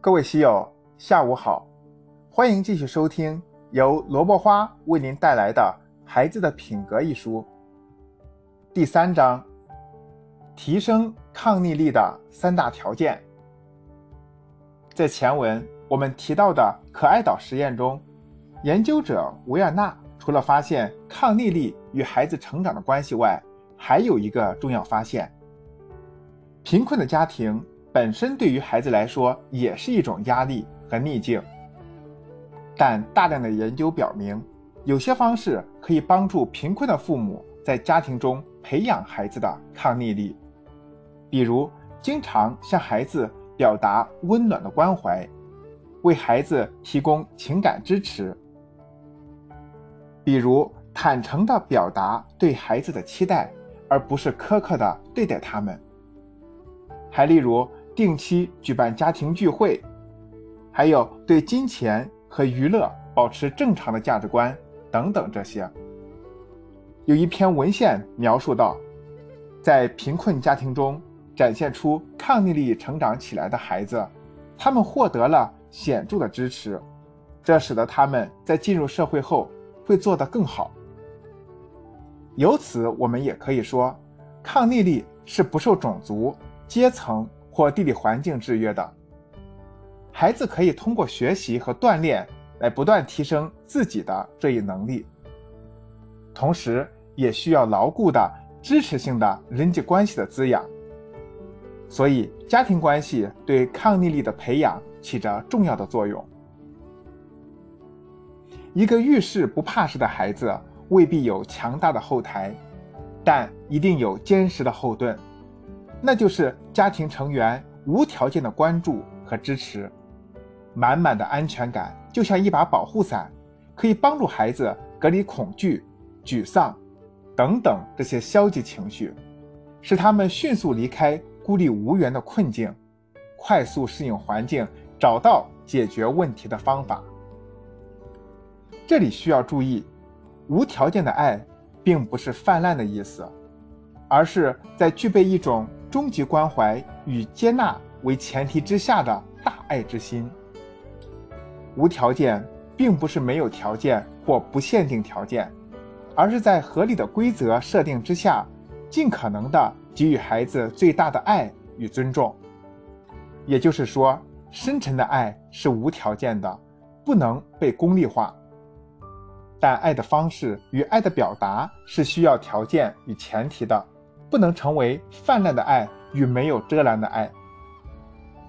各位喜友，下午好，欢迎继续收听由萝卜花为您带来的《孩子的品格》一书。第三章：提升抗逆力的三大条件。在前文我们提到的可爱岛实验中，研究者维尔纳除了发现抗逆力与孩子成长的关系外，还有一个重要发现：贫困的家庭。本身对于孩子来说也是一种压力和逆境，但大量的研究表明，有些方式可以帮助贫困的父母在家庭中培养孩子的抗逆力，比如经常向孩子表达温暖的关怀，为孩子提供情感支持，比如坦诚地表达对孩子的期待，而不是苛刻地对待他们，还例如。定期举办家庭聚会，还有对金钱和娱乐保持正常的价值观等等，这些。有一篇文献描述到，在贫困家庭中展现出抗逆力成长起来的孩子，他们获得了显著的支持，这使得他们在进入社会后会做得更好。由此，我们也可以说，抗逆力是不受种族、阶层。或地理环境制约的孩子，可以通过学习和锻炼来不断提升自己的这一能力，同时也需要牢固的支持性的人际关系的滋养。所以，家庭关系对抗逆力的培养起着重要的作用。一个遇事不怕事的孩子未必有强大的后台，但一定有坚实的后盾。那就是家庭成员无条件的关注和支持，满满的安全感就像一把保护伞，可以帮助孩子隔离恐惧、沮丧等等这些消极情绪，使他们迅速离开孤立无援的困境，快速适应环境，找到解决问题的方法。这里需要注意，无条件的爱并不是泛滥的意思，而是在具备一种。终极关怀与接纳为前提之下的大爱之心，无条件并不是没有条件或不限定条件，而是在合理的规则设定之下，尽可能的给予孩子最大的爱与尊重。也就是说，深沉的爱是无条件的，不能被功利化。但爱的方式与爱的表达是需要条件与前提的。不能成为泛滥的爱与没有遮拦的爱。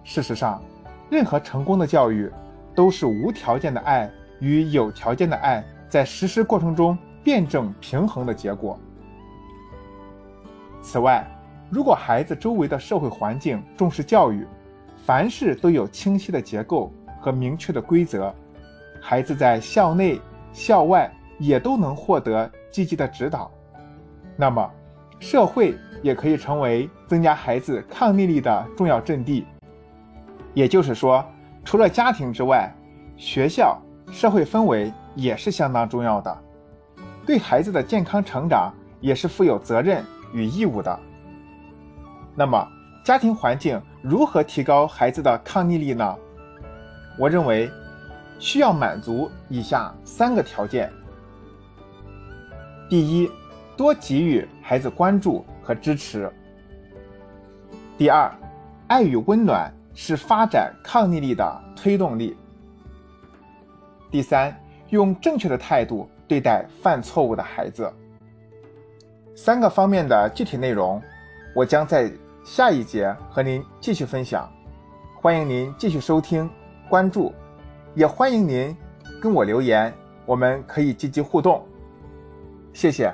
事实上，任何成功的教育都是无条件的爱与有条件的爱在实施过程中辩证平衡的结果。此外，如果孩子周围的社会环境重视教育，凡事都有清晰的结构和明确的规则，孩子在校内、校外也都能获得积极的指导，那么。社会也可以成为增加孩子抗逆力的重要阵地。也就是说，除了家庭之外，学校、社会氛围也是相当重要的，对孩子的健康成长也是负有责任与义务的。那么，家庭环境如何提高孩子的抗逆力呢？我认为，需要满足以下三个条件。第一。多给予孩子关注和支持。第二，爱与温暖是发展抗逆力的推动力。第三，用正确的态度对待犯错误的孩子。三个方面的具体内容，我将在下一节和您继续分享。欢迎您继续收听、关注，也欢迎您跟我留言，我们可以积极互动。谢谢。